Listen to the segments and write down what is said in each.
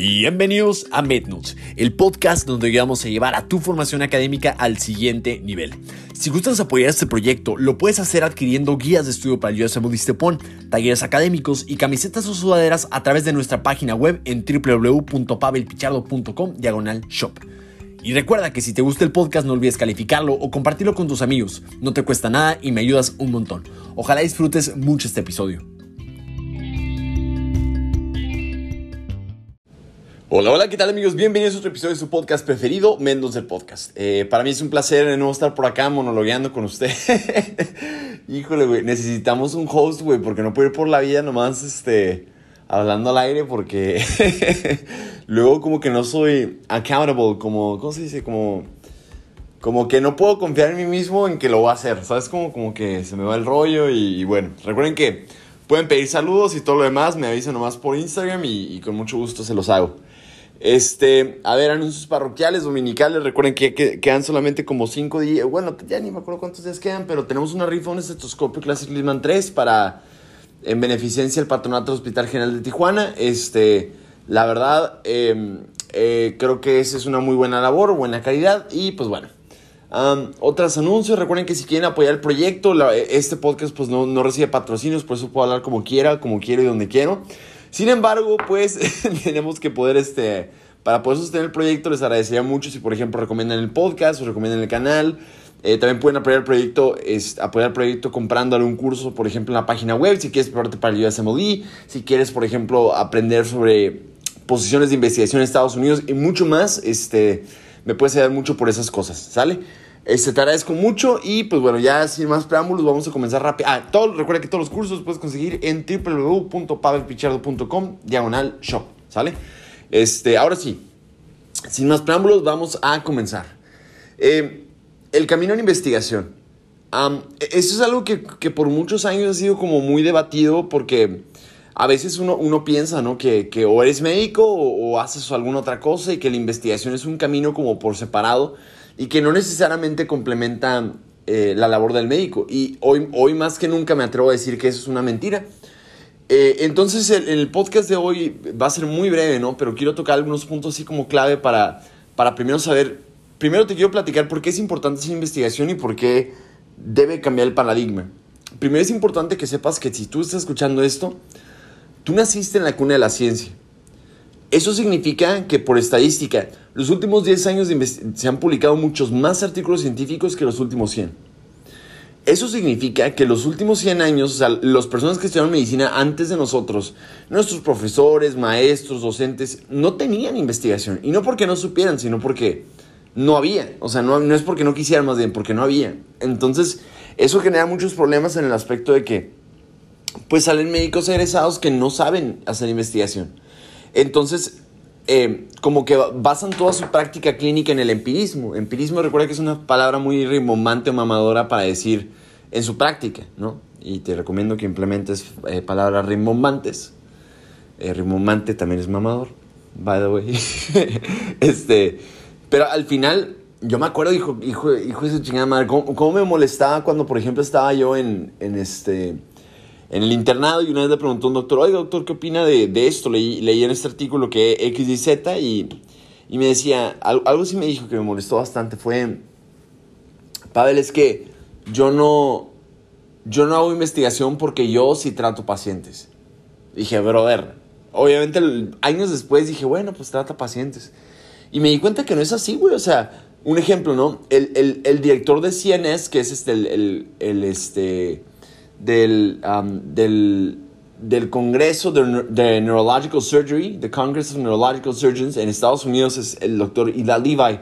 Bienvenidos a MedNotes, el podcast donde vamos a llevar a tu formación académica al siguiente nivel. Si gustas apoyar este proyecto, lo puedes hacer adquiriendo guías de estudio para el USM Distepon, talleres académicos y camisetas o sudaderas a través de nuestra página web en www.pavelpichardo.com diagonal shop. Y recuerda que si te gusta el podcast no olvides calificarlo o compartirlo con tus amigos. No te cuesta nada y me ayudas un montón. Ojalá disfrutes mucho este episodio. Hola, hola, ¿qué tal amigos? Bienvenidos a otro episodio de su podcast preferido, Mendoz del Podcast. Eh, para mí es un placer de estar por acá monologueando con usted. Híjole, güey, necesitamos un host, güey, porque no puedo ir por la vida nomás, este, hablando al aire, porque luego como que no soy accountable, como, ¿cómo se dice? Como, como que no puedo confiar en mí mismo en que lo voy a hacer, ¿sabes? Como, como que se me va el rollo y, bueno, recuerden que pueden pedir saludos y todo lo demás, me avisan nomás por Instagram y con mucho gusto se los hago. Este, a ver, anuncios parroquiales, dominicales. Recuerden que, quedan solamente como 5 días. Bueno, ya ni me acuerdo cuántos días quedan, pero tenemos una rifa, un estetoscopio Classic Lisman 3 para en beneficencia del patronato Hospital General de Tijuana. Este, la verdad, em, eh, creo que esa es una muy buena labor, buena calidad. Y pues bueno, otros anuncios. Recuerden que si quieren apoyar el proyecto, este podcast pues no, no recibe patrocinios, por eso puedo hablar como quiera, como quiero y donde quiero. Sin embargo, pues tenemos que poder, este, para poder sostener el proyecto, les agradecería mucho si, por ejemplo, recomiendan el podcast o recomiendan el canal. Eh, también pueden apoyar el proyecto, es, apoyar el proyecto comprando algún curso, por ejemplo, en la página web, si quieres prepararte para el USMLE, si quieres, por ejemplo, aprender sobre posiciones de investigación en Estados Unidos y mucho más, este, me puedes ayudar mucho por esas cosas, ¿sale? Este, te agradezco mucho y pues bueno, ya sin más preámbulos vamos a comenzar rápido. Ah, todo, recuerda que todos los cursos los puedes conseguir en www.pavelpichardo.com diagonal shop, ¿sale? Este, ahora sí, sin más preámbulos vamos a comenzar. Eh, el camino en investigación. eso es algo que, que, por muchos años ha sido como muy debatido porque a veces uno, uno piensa, ¿no? Que, que o eres médico o, o haces alguna otra cosa y que la investigación es un camino como por separado y que no necesariamente complementa eh, la labor del médico. Y hoy, hoy más que nunca me atrevo a decir que eso es una mentira. Eh, entonces el, el, podcast de hoy va a ser muy breve, ¿no? Pero quiero tocar algunos puntos así como clave para, para primero saber, primero te quiero platicar por qué es importante esa investigación y por qué debe cambiar el paradigma. Primero es importante que sepas que si tú estás escuchando esto, tú naciste en la cuna de la ciencia. Eso significa que por estadística, los últimos 10 años se han publicado muchos más artículos científicos que los últimos 100. Eso significa que los últimos 100 años, o sea, las personas que estudiaron medicina antes de nosotros, nuestros profesores, maestros, docentes, no tenían investigación. Y no porque no supieran, sino porque no había. O sea, no, no es porque no quisieran, más bien porque no había. Entonces, eso genera muchos problemas en el aspecto de que, pues salen médicos egresados que no saben hacer investigación. Entonces, eh, como que basan toda su práctica clínica en el empirismo. Empirismo, recuerda que es una palabra muy rimbombante o mamadora para decir en su práctica, ¿no? Y te recomiendo que implementes eh, palabras rimbombantes. Eh, rimbombante también es mamador, by the way. este, pero al final, yo me acuerdo, hijo, hijo de su chingada madre, cómo, cómo me molestaba cuando, por ejemplo, estaba yo en, en este en el internado y una vez le preguntó a un doctor, oiga doctor, ¿qué opina de, de esto? Leí, leí, en este artículo que X y Z y, y me decía, algo, algo, sí me dijo que me molestó bastante, fue, Pavel, es que yo no, yo no hago investigación porque yo sí trato pacientes. Dije, brother, obviamente años después dije, bueno, pues trata pacientes. Y me di cuenta que no es así, güey, o sea, un ejemplo, ¿no? El, el, el director de CNS, que es este, el, el este del, del, del Congreso de, Neurological Surgery, the Congress of Neurological Surgeons en Estados Unidos es el doctor Ilad Levi.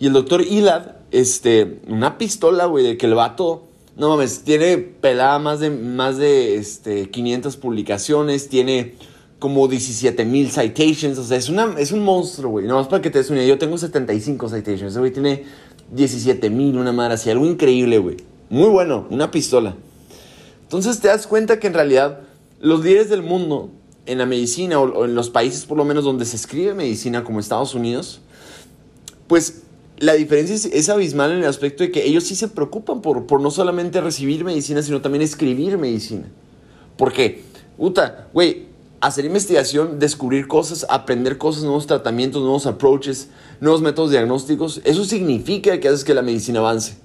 Y el doctor Ilad, este, una pistola, güey, de que el vato, no mames, tiene pelada más de, más de este, 500 publicaciones, tiene como 17 mil citations, o sea, es, una, es un monstruo, güey. Nomás para que te des una yo tengo 75 citations, ese güey tiene 17 mil, una madre así, algo increíble, güey. Muy bueno, una pistola. Entonces te das cuenta que en realidad los líderes del mundo en la medicina o, en los países por lo menos donde se escribe medicina como Estados Unidos, pues la diferencia es, abismal en el aspecto de que ellos sí se preocupan por, por no solamente recibir medicina, sino también escribir medicina. ¿Por qué? Uta, güey, hacer investigación, descubrir cosas, aprender cosas, nuevos tratamientos, nuevos approaches, nuevos métodos diagnósticos, eso significa que haces que la medicina avance.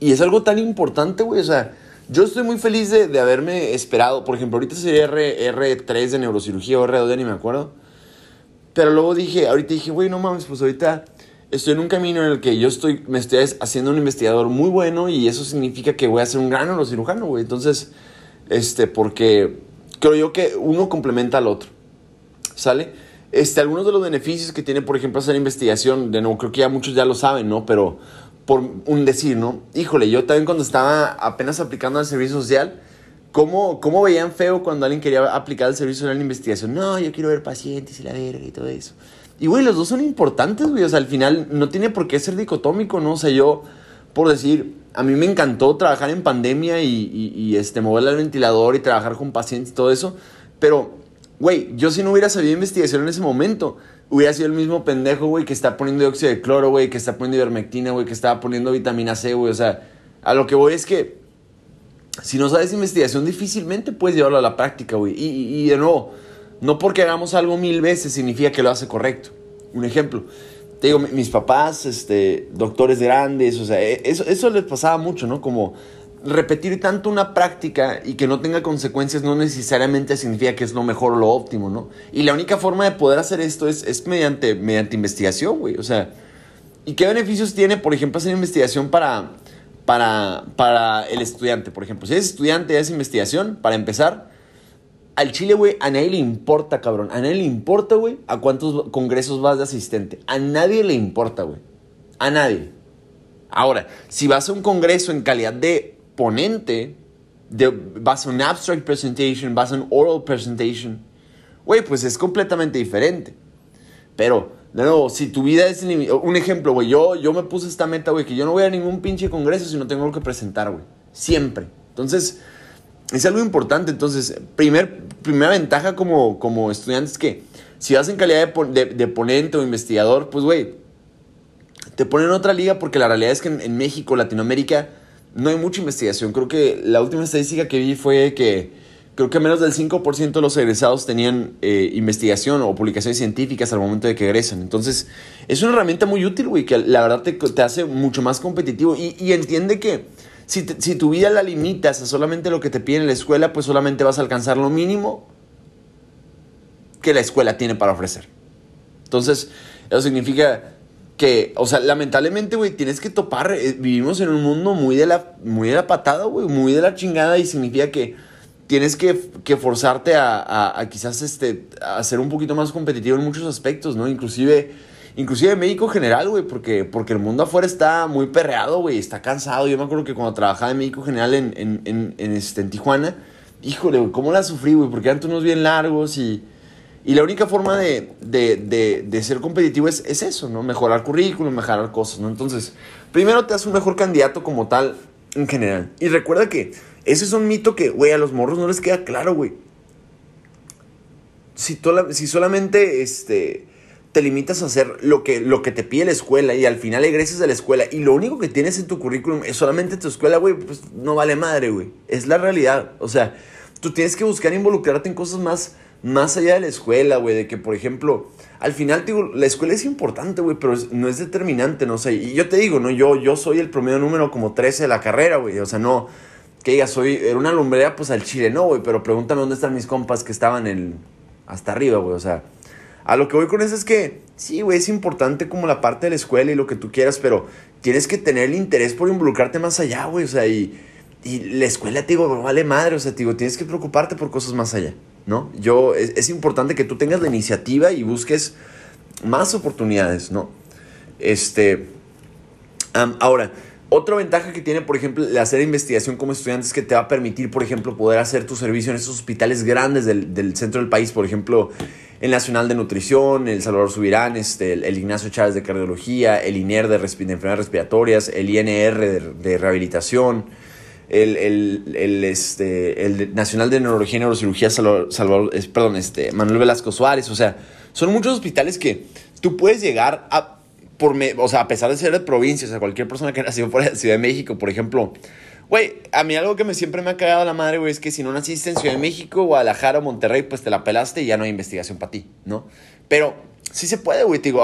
Y es algo tan importante, güey. O sea, yo estoy muy feliz de, de haberme esperado. Por ejemplo, ahorita sería R, R3 de neurocirugía o R2 de ni me acuerdo. Pero luego dije, ahorita dije, güey, no mames, pues ahorita estoy en un camino en el que yo estoy, me estoy haciendo un investigador muy bueno y eso significa que voy a ser un gran neurocirujano, güey. Entonces, este, porque creo yo que uno complementa al otro, ¿sale? Este, algunos de los beneficios que tiene, por ejemplo, hacer investigación, de nuevo, creo que ya muchos ya lo saben, ¿no? Pero por un decir, ¿no? Híjole, yo también cuando estaba apenas aplicando al servicio social, ¿cómo, cómo veían feo cuando alguien quería aplicar el servicio social en investigación? No, yo quiero ver pacientes y la verga y todo eso. Y, güey, los dos son importantes, güey. O sea, al final no tiene por qué ser dicotómico, ¿no? O sea, yo, por decir, a mí me encantó trabajar en pandemia y, y, este, mover el ventilador y trabajar con pacientes y todo eso. Pero, güey, yo si no hubiera sabido investigación en ese momento, hubiera sido el mismo pendejo, güey, que está poniendo dióxido de cloro, güey, que está poniendo ivermectina, güey, que estaba poniendo vitamina C, güey. O sea, a lo que voy es que si no sabes investigación, difícilmente puedes llevarlo a la práctica, güey. Y, y, de nuevo, no porque hagamos algo mil veces significa que lo hace correcto. Un ejemplo, te digo, mis papás, este, doctores grandes, o sea, e, eso, eso les pasaba mucho, ¿no? Como repetir tanto una práctica y que no tenga consecuencias no necesariamente significa que es lo mejor o lo óptimo, ¿no? Y la única forma de poder hacer esto es, es mediante, mediante investigación, güey. O sea, ¿y qué beneficios tiene, por ejemplo, hacer investigación para, para, para el estudiante? Por ejemplo, si eres estudiante y haces investigación, para empezar, al Chile, güey, a nadie le importa, cabrón. A nadie le importa, güey, a cuántos congresos vas de asistente. A nadie le importa, güey. A nadie. Ahora, si vas a un congreso en calidad de ponente, de, vas a un abstract presentation, vas a un oral presentation, güey, pues es completamente diferente. Pero, de nuevo, si tu vida es... Un ejemplo, güey, yo, yo me puse esta meta, güey, que yo no voy a ningún pinche congreso si no tengo algo que presentar, güey. Siempre. Entonces es algo importante. Entonces, primer, primera ventaja como, como estudiante es que si vas en calidad de, ponente o investigador, pues, güey, te ponen en otra liga porque la realidad es que en, México, Latinoamérica, no hay mucha investigación. Creo que la última estadística que vi fue que creo que menos del 5% de los egresados tenían eh, investigación o publicaciones científicas al momento de que egresan. Entonces, es una herramienta muy útil, güey, que la verdad te, te hace mucho más competitivo y, y entiende que si, tu vida la limitas a solamente lo que te piden en la escuela, pues solamente vas a alcanzar lo mínimo que la escuela tiene para ofrecer. Entonces, eso significa que, o sea, lamentablemente, güey, tienes que topar, eh, vivimos en un mundo muy de la, muy de la patada, güey, muy de la chingada y significa que tienes que, que forzarte a, a, quizás este, a ser un poquito más competitivo en muchos aspectos, ¿no? Inclusive inclusive médico general, güey, porque, porque el mundo afuera está muy perreado, güey, está cansado. Yo me acuerdo que cuando trabajaba en médico general en, en, en, en, este, en Tijuana, híjole, güey, ¿cómo la sufrí, güey? Porque eran turnos bien largos y, y la única forma de, de, de, de ser competitivo es, es, eso, ¿no? Mejorar currículum, mejorar cosas, ¿no? Entonces, primero te haces un mejor candidato como tal en general. Y recuerda que ese es un mito que, güey, a los morros no les queda claro, güey. Si, si solamente, este te limitas a hacer lo que, lo que te pide la escuela y al final egresas de la escuela y lo único que tienes en tu currículum es solamente tu escuela, güey, pues no vale madre, güey. Es la realidad. O sea, tú tienes que buscar involucrarte en cosas más, más allá de la escuela, güey. De que, por ejemplo, al final, digo, la escuela es importante, güey, pero no es determinante, no sé. y yo te digo, ¿no? Yo, yo soy el promedio número como 13 de la carrera, güey. O sea, no, que diga, soy, era una lumbrera, pues al chile, no, güey. Pero pregúntame dónde están mis compas que estaban en, hasta arriba, güey. O sea, a lo que voy con eso es que, sí, güey, es importante como la parte de la escuela y lo que tú quieras, pero tienes que tener el interés por involucrarte más allá, güey. O sea, y, y la escuela, te digo, vale madre, o sea, te digo, tienes que preocuparte por cosas más allá, ¿no? Yo, es, importante que tú tengas la iniciativa y busques más oportunidades, ¿no? Este, ahora, otra ventaja que tiene, por ejemplo, el hacer investigación como estudiante es que te va a permitir, por ejemplo, poder hacer tu servicio en esos hospitales grandes del, del centro del país, por ejemplo, el Nacional de Nutrición, el Salvador Subirán, este, el, Ignacio Chávez de Cardiología, el INER de, Enfermedades Respiratorias, el INR de, Rehabilitación, el, el, este, el Nacional de Neurología y Neurocirugía Salvador, perdón, este, Manuel Velasco Suárez. O sea, son muchos hospitales que tú puedes llegar a, por o sea, a pesar de ser de provincia, o sea, cualquier persona que nació fuera de Ciudad de México, por ejemplo, Güey, a mí algo que me siempre me ha cagado la madre, güey, es que si no naciste en Ciudad de México, Guadalajara o Monterrey, pues te la pelaste y ya no hay investigación para ti, ¿no? Pero sí se puede, güey, te digo,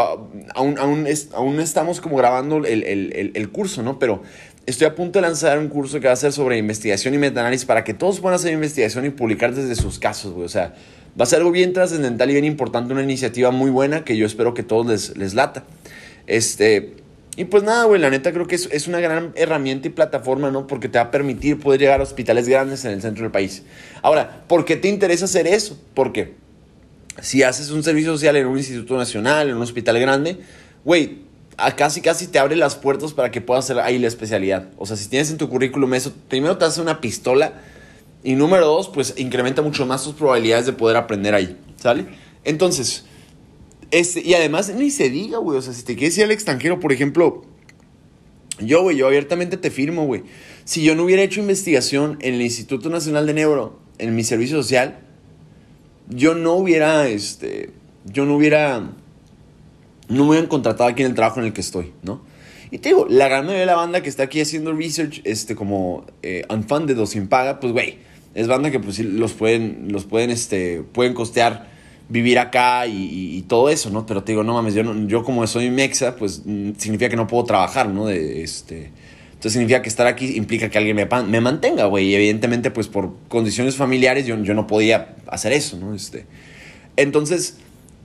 aún, aún, aún estamos como grabando el, el, el, curso, ¿no? Pero estoy a punto de lanzar un curso que va a ser sobre investigación y metaanálisis para que todos puedan hacer investigación y publicar desde sus casos, güey. O sea, va a ser algo bien trascendental y bien importante, una iniciativa muy buena que yo espero que todos les, les lata. Este, y pues nada, güey, la neta creo que es, es, una gran herramienta y plataforma, ¿no? Porque te va a permitir poder llegar a hospitales grandes en el centro del país. Ahora, ¿por qué te interesa hacer eso? Porque si haces un servicio social en un instituto nacional, en un hospital grande, güey, casi casi te abre las puertas para que puedas hacer ahí la especialidad. O sea, si tienes en tu currículum eso, primero te hace una pistola y número dos, pues incrementa mucho más tus probabilidades de poder aprender ahí, ¿sale? Entonces, este, y además, ni se diga, güey. O sea, si te quieres ir al extranjero, por ejemplo, yo, güey, yo abiertamente te firmo, güey. Si yo no hubiera hecho investigación en el Instituto Nacional de Neuro, en mi servicio social, yo no hubiera, este, yo no hubiera, no me hubieran contratado aquí en el trabajo en el que estoy, ¿no? Y te digo, la gran mayoría de la banda que está aquí haciendo research, este, como eh, unfunded o sin paga, pues, güey, es banda que pues los pueden, los pueden, este, pueden costear vivir acá y, todo eso, ¿no? Pero te digo, no mames, yo, yo como soy mexa, pues mm, significa que no puedo trabajar, ¿no? De, este, entonces significa que estar aquí implica que alguien me, me mantenga, güey. Y evidentemente, pues por condiciones familiares yo, yo no podía hacer eso, ¿no? Este, entonces,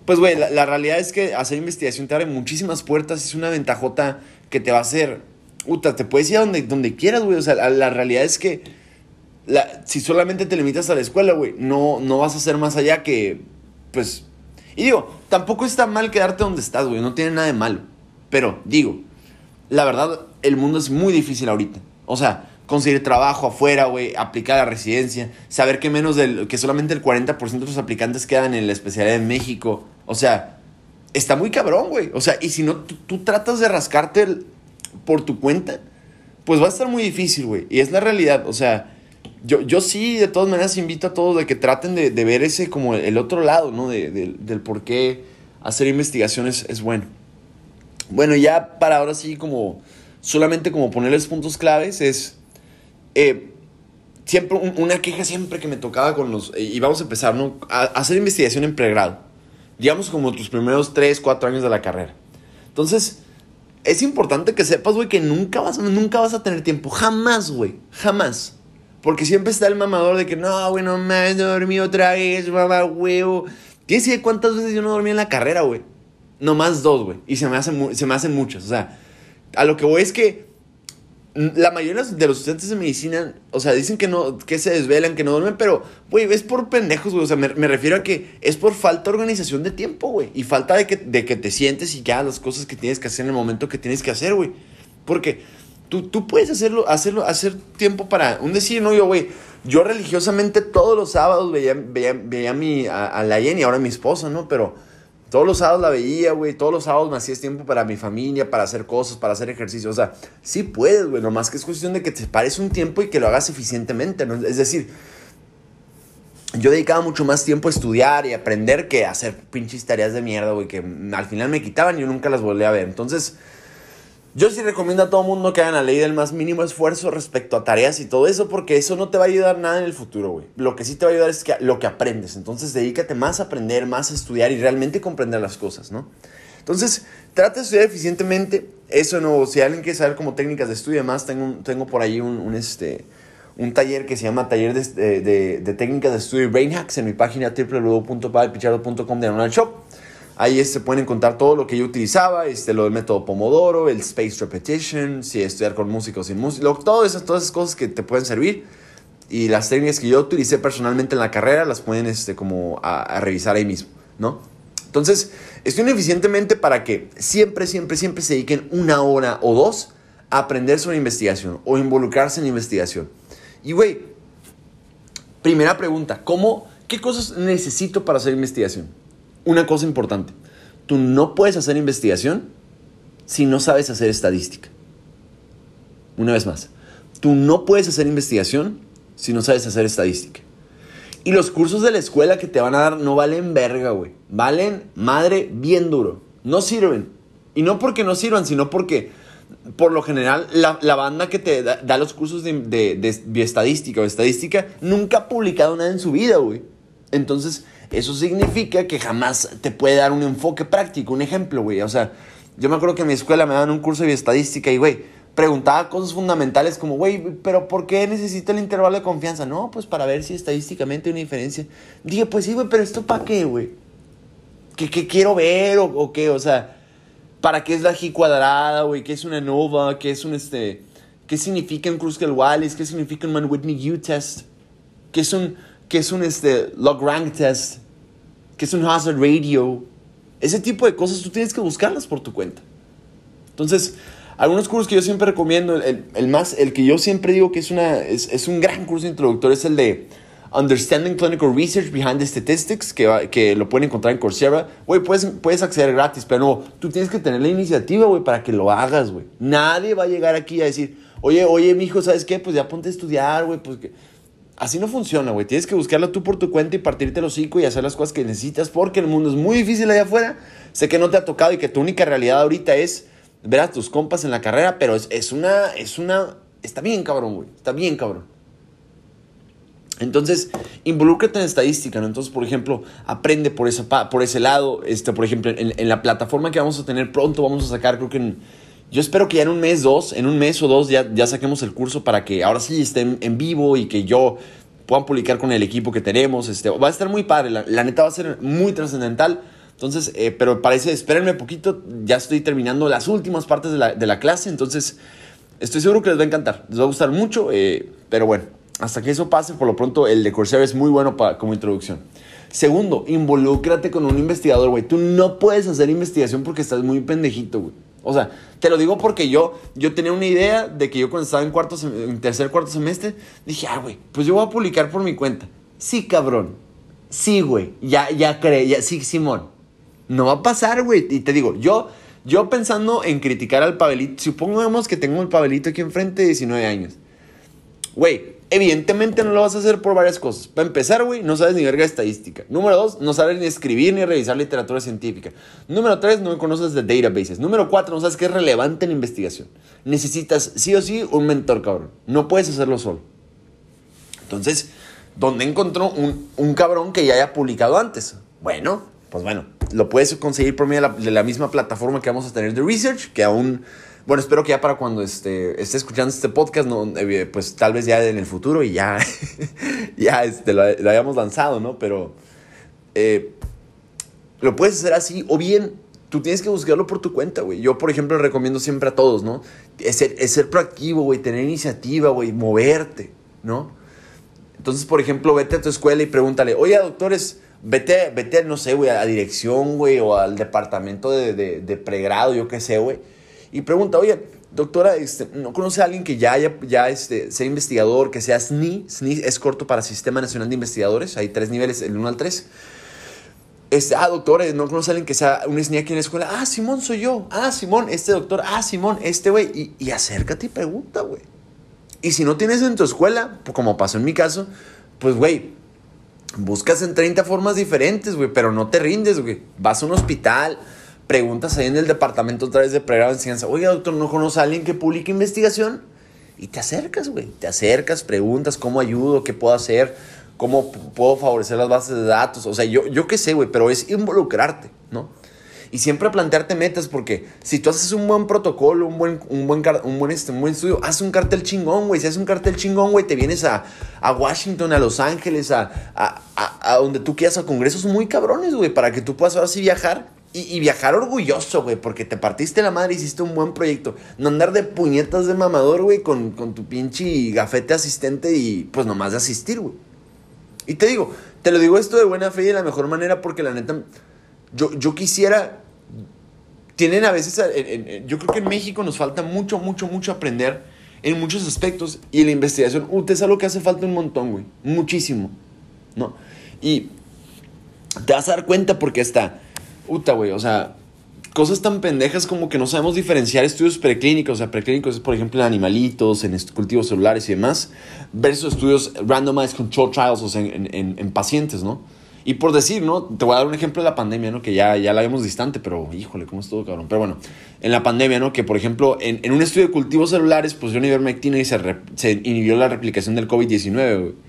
pues, güey, la, realidad es que hacer investigación te abre muchísimas puertas. Es una ventajota que te va a hacer... Uta, te puedes ir a donde, donde quieras, güey. O sea, la, realidad es que la, si solamente te limitas a la escuela, güey, no, no vas a hacer más allá que pues... Y digo, tampoco está mal quedarte donde estás, güey, no tiene nada de malo. Pero, digo, la verdad, el mundo es muy difícil ahorita. O sea, conseguir trabajo afuera, güey, aplicar a residencia, saber que menos del, que solamente el 40% de los aplicantes quedan en la especialidad de México. O sea, está muy cabrón, güey. O sea, y si no, tú, tratas de rascarte por tu cuenta, pues va a estar muy difícil, güey. Y es la realidad. O sea, yo, yo sí, de todas maneras, invito a todos de que traten de, ver ese como el otro lado, ¿no? De, del por qué hacer investigaciones es bueno. Bueno, ya para ahora sí, como solamente como ponerles puntos claves, es eh, siempre una queja siempre que me tocaba con los, eh, y vamos a empezar, ¿no? A, hacer investigación en pregrado, digamos como tus primeros 3, 4 años de la carrera. Entonces, es importante que sepas, güey, que nunca vas, nunca vas a tener tiempo, jamás, güey, jamás porque siempre está el mamador de que no, güey, no me dormí otra vez, mamá, huevo. ¿Tienes idea cuántas veces yo no dormí en la carrera, güey? Nomás dos, güey. Y se me, hacen, se me hacen muchas. O sea, a lo que voy es que la mayoría de los estudiantes de medicina, o sea, dicen que no, que se desvelan, que no duermen, pero, güey, es por pendejos, güey. O sea, me, refiero a que es por falta de organización de tiempo, güey. Y falta de que, de que te sientes y que hagas las cosas que tienes que hacer en el momento que tienes que hacer, güey. Porque Tú, tú puedes hacerlo, hacerlo, hacer tiempo para un decir, no, yo, güey, yo religiosamente todos los sábados veía, veía, veía a, mi, a, la Jenny, ahora mi esposa, ¿no? Pero todos los sábados la veía, güey, todos los sábados me hacías tiempo para mi familia, para hacer cosas, para hacer ejercicio. O sea, sí puedes, güey, nomás que es cuestión de que te pares un tiempo y que lo hagas eficientemente, ¿no? Es decir, yo dedicaba mucho más tiempo a estudiar y aprender que a hacer pinches tareas de mierda, güey, que al final me quitaban y yo nunca las volví a ver. Entonces yo sí recomiendo a todo mundo que hagan la ley del más mínimo esfuerzo respecto a tareas y todo eso, porque eso no te va a ayudar nada en el futuro, güey. Lo que sí te va a ayudar es que, lo que aprendes. Entonces, dedícate más a aprender, más a estudiar y realmente comprender las cosas, ¿no? Entonces, trata de estudiar eficientemente. Eso no, si alguien quiere saber como técnicas de estudio y demás, tengo, tengo por ahí un, este, un taller que se llama Taller de, de, Técnicas de Estudio y Brain Hacks en mi página www.padepichardo.com de Shop. Ahí se este, pueden encontrar todo lo que yo utilizaba, este, lo del método Pomodoro, el Space Repetition, si estudiar con música o sin música, todas esas, todas esas cosas que te pueden servir. Y las técnicas que yo utilicé personalmente en la carrera las pueden este, como a, revisar ahí mismo, ¿no? Entonces, estudien eficientemente para que siempre, siempre, siempre se dediquen una hora o dos a aprender sobre investigación o involucrarse en investigación. Y, güey, primera pregunta, ¿cómo, qué cosas necesito para hacer investigación? Una cosa importante. Tú no puedes hacer investigación si no sabes hacer estadística. Una vez más, tú no puedes hacer investigación si no sabes hacer estadística. Y los cursos de la escuela que te van a dar no valen verga, güey. Valen madre bien duro. No sirven. Y no porque no sirvan, sino porque por lo general, la, banda que te da, los cursos de, de, bioestadística o estadística nunca ha publicado nada en su vida, güey. Entonces, eso significa que jamás te puede dar un enfoque práctico, un ejemplo, güey. O sea, yo me acuerdo que en mi escuela me daban un curso de bioestadística y, güey, preguntaba cosas fundamentales como, güey, pero ¿por qué necesito el intervalo de confianza? No, pues para ver si estadísticamente hay una diferencia. Dije, pues sí, güey, pero ¿esto para qué, güey? ¿Qué, ¿Qué, quiero ver o, qué? O sea, ¿para qué es la G cuadrada, güey? ¿Qué es una NOVA? ¿Qué es un, este... ¿Qué significa un Kruskal-Wallis? ¿Qué significa un Mann-Whitney-U test? ¿Qué es un, qué es un, este, log rank test? ¿Qué es un hazard radio? Ese tipo de cosas tú tienes que buscarlas por tu cuenta. Entonces, algunos cursos que yo siempre recomiendo, el, el, más, el que yo siempre digo que es, una, es, es un gran curso introductorio es el de Understanding Clinical Research Behind the Statistics, que, que lo pueden encontrar en Coursera. Güey, puedes, puedes acceder gratis, pero no, tú tienes que tener la iniciativa, güey, para que lo hagas, güey. Nadie va a llegar aquí a decir, oye, oye, mijo, ¿sabes qué? Pues ya ponte a estudiar, güey, pues que... Así no funciona, güey. Tienes que buscarla tú por tu cuenta y partirte el hocico y hacer las cosas que necesitas porque el mundo es muy difícil allá afuera. Sé que no te ha tocado y que tu única realidad ahorita es ver a tus compas en la carrera, pero es, es una, es una, está bien cabrón, güey. Está bien cabrón. Entonces, involúcrate en estadística, ¿no? Entonces, por ejemplo, aprende por, esa, por ese lado. Este, por ejemplo, en, en, la plataforma que vamos a tener pronto, vamos a sacar, creo que en, yo espero que ya en un mes, dos, en un mes o dos ya, ya saquemos el curso para que ahora sí esté en, vivo y que yo puedan publicar con el equipo que tenemos. Este, va a estar muy padre, la, la neta va a ser muy trascendental. Entonces, eh, pero parece, espérenme poquito, ya estoy terminando las últimas partes de la, de la, clase, entonces estoy seguro que les va a encantar, les va a gustar mucho, eh, pero bueno, hasta que eso pase, por lo pronto el de Coursera es muy bueno para, como introducción. Segundo, involúcrate con un investigador, güey. Tú no puedes hacer investigación porque estás muy pendejito, güey. O sea, te lo digo porque yo, yo tenía una idea de que yo cuando estaba en, cuarto, tercer, cuarto semestre, dije, ah, güey, pues yo voy a publicar por mi cuenta. Sí, cabrón. Sí, güey. Ya, ya creé, ya, sí, Simón. No va a pasar, güey. Y te digo, yo, yo pensando en criticar al Pavelito, supongamos que tengo el Pavelito aquí enfrente de 19 años. Güey, evidentemente no lo vas a hacer por varias cosas. Para empezar, güey, no sabes ni verga estadística. Número dos, no sabes ni escribir ni revisar literatura científica. Número tres, no conoces de databases. Número cuatro, no sabes qué es relevante en investigación. Necesitas sí o sí un mentor, cabrón. No puedes hacerlo solo. Entonces, ¿dónde encontró un, un cabrón que ya haya publicado antes? Bueno, pues bueno, lo puedes conseguir por medio de la, de la, misma plataforma que vamos a tener de research, que aún, bueno, espero que ya para cuando este, esté escuchando este podcast, eh, pues tal vez ya en el futuro y ya, ya este, lo, hayamos lanzado, ¿no? Pero eh, lo puedes hacer así, o bien tú tienes que buscarlo por tu cuenta, güey. Yo, por ejemplo, recomiendo siempre a todos, ¿no? Es ser, proactivo, güey, tener iniciativa, güey, moverte, ¿no? Entonces, por ejemplo, vete a tu escuela y pregúntale, oye, doctores, Vete, vete, no sé, güey, a dirección, güey, o al departamento de, de, de pregrado, yo qué sé, güey. Y pregunta, oye, doctora, este, ¿no conoce a alguien que ya, haya, ya este, sea investigador, que sea SNI? SNI es corto para Sistema Nacional de Investigadores. Hay tres niveles, el 1 al 3. Este, ah, doctor, ¿no conoce a alguien que sea un SNI aquí en la escuela? Ah, Simón, soy yo. Ah, Simón, este doctor. Ah, Simón, este güey. Y, y acércate y pregunta, güey. Y si no tienes en tu escuela, como pasó en mi caso, pues, güey, buscas en 30 formas diferentes, güey, pero no te rindes, güey. Vas a un hospital, preguntas ahí en el departamento otra vez de pregrado de enseñanza, oiga, doctor, ¿no conoce a alguien que publique investigación? Y te acercas, güey, te acercas, preguntas cómo ayudo, qué puedo hacer, cómo puedo favorecer las bases de datos. O sea, yo, yo qué sé, güey, pero es involucrarte, ¿no? Y siempre plantearte metas, porque si tú haces un buen protocolo, un buen, un buen, un buen, este, un buen estudio, haz un cartel chingón, güey. Si haces un cartel chingón, güey, te vienes a, a Washington, a Los Ángeles, a, a, a, a donde tú quieras, a congresos muy cabrones, güey, para que tú puedas ahora sí viajar y, viajar orgulloso, güey, porque te partiste la madre, hiciste un buen proyecto. No andar de puñetas de mamador, güey, con, con tu pinche gafete asistente y pues nomás de asistir, güey. Y te digo, te lo digo esto de buena fe y de la mejor manera porque la neta, yo, yo quisiera, tienen a veces, yo creo que en México nos falta mucho, mucho, mucho aprender en muchos aspectos y la investigación, usted es algo que hace falta un montón, güey, muchísimo, ¿no? Y te vas a dar cuenta porque está Puta, güey, o sea, cosas tan pendejas como que no sabemos diferenciar estudios preclínicos, o sea, preclínicos es, por ejemplo, en animalitos, en cultivos celulares y demás, versus estudios randomized control trials, o sea, en, en, en pacientes, ¿no? Y por decir, ¿no? Te voy a dar un ejemplo de la pandemia, ¿no? Que ya, ya la vemos distante, pero híjole, ¿cómo estuvo, cabrón? Pero bueno, en la pandemia, ¿no? Que por ejemplo, en, en un estudio de cultivos celulares, pues dio ivermectina y se, se inhibió la replicación del COVID-19, güey.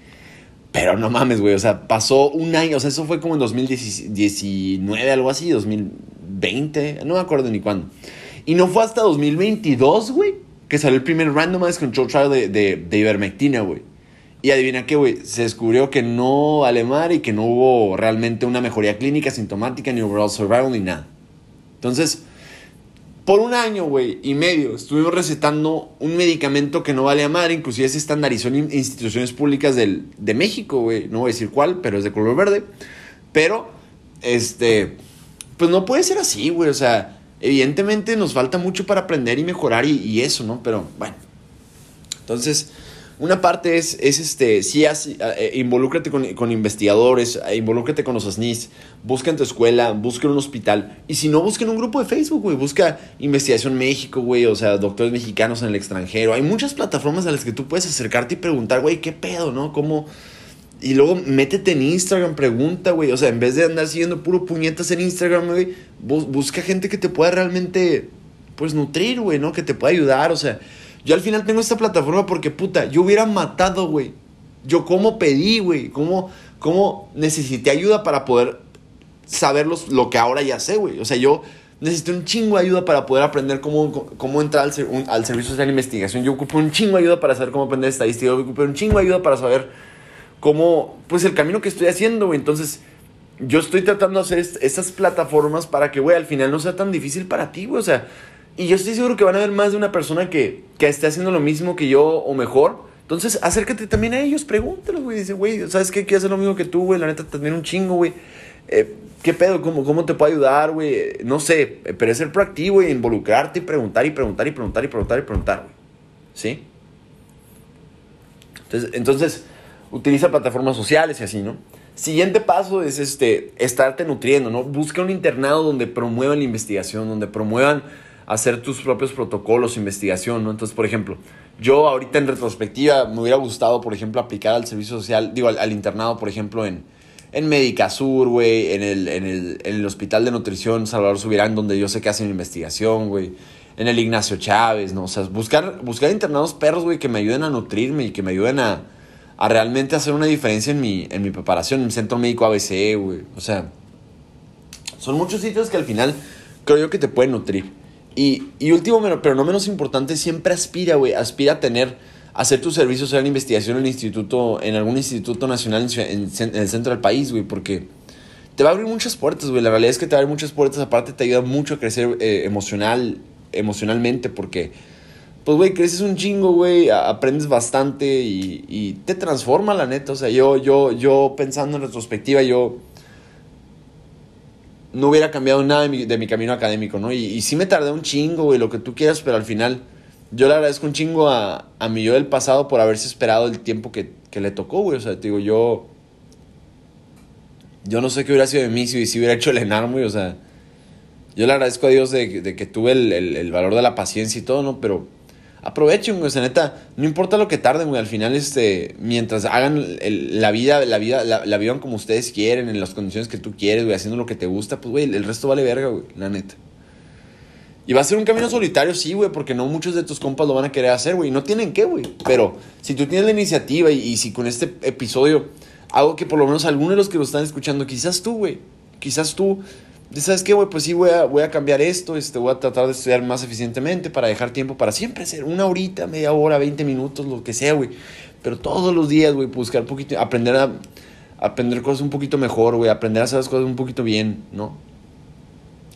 Pero no mames, güey. O sea, pasó un año. O sea, eso fue como en 2019, algo así, 2020. No me acuerdo ni cuándo. Y no fue hasta 2022, güey, que salió el primer randomized control trial de, de, ivermectina, güey. Y adivina qué, güey, se descubrió que no vale mar y que no hubo realmente una mejoría clínica, sintomática, ni overall survival, ni nada. Entonces, por un año, güey, y medio, estuvimos recetando un medicamento que no vale a madre, inclusive se estandarizó en instituciones públicas del, de México, güey. No voy a decir cuál, pero es de color verde. Pero, este, pues no puede ser así, güey. O sea, evidentemente nos falta mucho para aprender y mejorar y, y eso, ¿no? Pero, bueno. Entonces, una parte es, es este, sí, eh, involúcrate con, con, investigadores, eh, involúcrate con los SNIS, busca en tu escuela, busca en un hospital. Y si no, busca en un grupo de Facebook, güey. Busca Investigación México, güey, o sea, doctores mexicanos en el extranjero. Hay muchas plataformas a las que tú puedes acercarte y preguntar, güey, ¿qué pedo, no? ¿Cómo...? Y luego métete en Instagram, pregunta, güey. O sea, en vez de andar siguiendo puro puñetas en Instagram, güey, busca gente que te pueda realmente, pues, nutrir, güey, ¿no? Que te pueda ayudar, o sea yo al final tengo esta plataforma porque, puta, yo hubiera matado, güey. Yo cómo pedí, güey. Cómo, cómo necesité ayuda para poder saber lo que ahora ya sé, güey. O sea, yo necesité un chingo de ayuda para poder aprender cómo, cómo entrar al, al servicio social de investigación. Yo ocupé un chingo de ayuda para saber cómo aprender estadística. Yo ocupé un chingo de ayuda para saber cómo, pues el camino que estoy haciendo, güey. Entonces, yo estoy tratando de hacer estas plataformas para que, güey, al final no sea tan difícil para ti, güey. O sea, y yo estoy seguro que van a ver más de una persona que, que esté haciendo lo mismo que yo o mejor. Entonces, acércate también a ellos, pregúntalos, güey. Dice, güey, ¿sabes qué? Quiero hacer lo mismo que tú, güey. La neta, también un chingo, güey. Eh, ¿Qué pedo? ¿Cómo, ¿Cómo te puedo ayudar, güey? No sé, pero es ser proactivo y involucrarte y preguntar y preguntar y preguntar y preguntar y preguntar, güey. ¿Sí? Entonces, entonces, utiliza plataformas sociales y así, ¿no? Siguiente paso es este, estarte nutriendo, ¿no? Busca un internado donde promuevan la investigación, donde promuevan hacer tus propios protocolos, investigación, ¿no? Entonces, por ejemplo, yo ahorita en retrospectiva me hubiera gustado, por ejemplo, aplicar al servicio social, digo, al, internado, por ejemplo, en, en Medicasur, güey, en el, en, el, en el Hospital de Nutrición Salvador Subirán, donde yo sé que hacen investigación, güey. En el Ignacio Chávez, ¿no? O sea, buscar, buscar internados perros, güey, que me ayuden a nutrirme y que me ayuden a, a realmente hacer una diferencia en mi, en mi preparación, en el Centro Médico ABC, güey. O sea, son muchos sitios que al final creo yo que te pueden nutrir. Y, último, pero no menos importante, siempre aspira, güey, aspira a tener, a hacer tu servicio social de investigación en el instituto, en algún instituto nacional en, el centro del país, güey, porque te va a abrir muchas puertas, güey. La realidad es que te va a abrir muchas puertas, aparte te ayuda mucho a crecer eh, emocional, emocionalmente, porque, pues, güey, creces un chingo, güey, aprendes bastante y, y te transforma, la neta. O sea, yo, yo, yo pensando en retrospectiva, yo no hubiera cambiado nada de mi, camino académico, ¿no? Y, y, sí me tardé un chingo, güey, lo que tú quieras, pero al final yo le agradezco un chingo a, a mi yo del pasado por haberse esperado el tiempo que, que le tocó, güey. O sea, te digo, yo. Yo no sé qué hubiera sido de mí si, hubiera hecho el enarmo, o sea. Yo le agradezco a Dios de, de que tuve el, el, valor de la paciencia y todo, ¿no? Pero aprovechen, güey, o sea, neta, no importa lo que tarden, güey, al final, este, mientras hagan la vida, la vida, la, vivan como ustedes quieren, en las condiciones que tú quieres, güey, haciendo lo que te gusta, pues, güey, el resto vale verga, güey, la neta. Y va a ser un camino solitario, sí, güey, porque no muchos de tus compas lo van a querer hacer, güey, no tienen qué, güey, pero si tú tienes la iniciativa y, si con este episodio hago que por lo menos algunos de los que lo están escuchando, quizás tú, güey, quizás tú ¿sabes qué, güey? Pues sí, voy a, voy a cambiar esto, este, voy a tratar de estudiar más eficientemente para dejar tiempo para siempre hacer una horita, media hora, 20 minutos, lo que sea, güey. Pero todos los días, güey, buscar un poquito, aprender a aprender cosas un poquito mejor, güey, aprender a hacer las cosas un poquito bien, ¿no?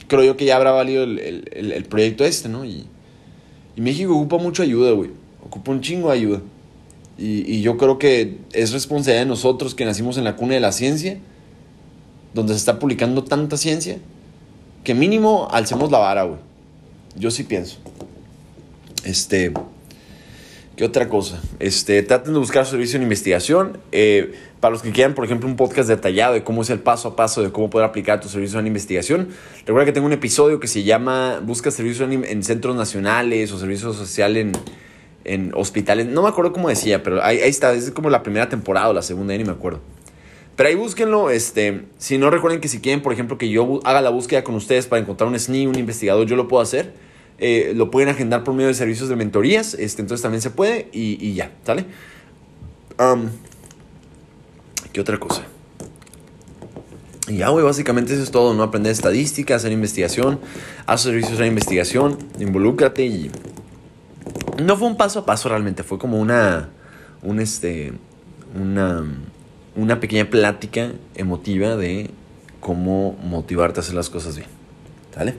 Creo yo que ya habrá valido el, el, el proyecto este, ¿no? Y, y, México ocupa mucha ayuda, güey. Ocupa un chingo de ayuda. Y, y yo creo que es responsabilidad de nosotros que nacimos en la cuna de la ciencia donde se está publicando tanta ciencia, que mínimo alcemos la vara, güey. Yo sí pienso. Este. ¿Qué otra cosa? Este, traten de buscar servicio en investigación. Eh, para los que quieran, por ejemplo, un podcast detallado de cómo es el paso a paso de cómo poder aplicar tu servicio en investigación. Recuerda que tengo un episodio que se llama Busca servicio en, centros nacionales o servicio social en, en, hospitales. No me acuerdo cómo decía, pero ahí, está. Es como la primera temporada o la segunda, ni me acuerdo. Pero ahí búsquenlo. Este, si no recuerden que si quieren, por ejemplo, que yo haga la búsqueda con ustedes para encontrar un SNI, un investigador, yo lo puedo hacer. Eh, lo pueden agendar por medio de servicios de mentorías. Este, entonces también se puede y, y ya, ¿sale? ¿Qué otra cosa? Y ya, güey, básicamente eso es todo, ¿no? Aprender estadística, hacer investigación, hacer servicios de investigación, involúcrate y... No fue un paso a paso realmente, fue como una... Un este... Una... Una pequeña plática emotiva de cómo motivarte a hacer las cosas bien. ¿Sale?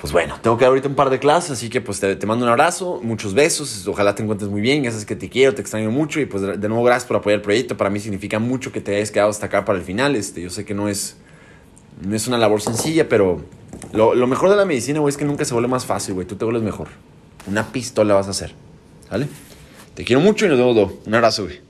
pues bueno, tengo que dar ahorita un par de clases, así que pues te, mando un abrazo, muchos besos, ojalá te encuentres muy bien, ya sabes que te quiero, te extraño mucho y pues de, nuevo gracias por apoyar el proyecto, para mí significa mucho que te hayas quedado hasta acá para el final, este, yo sé que no es, no es una labor sencilla, pero lo, lo mejor de la medicina, güey, es que nunca se vuelve más fácil, güey, tú te vuelves mejor, una pistola vas a hacer, ¿vale? Te quiero mucho y nos vemos, un abrazo, güey.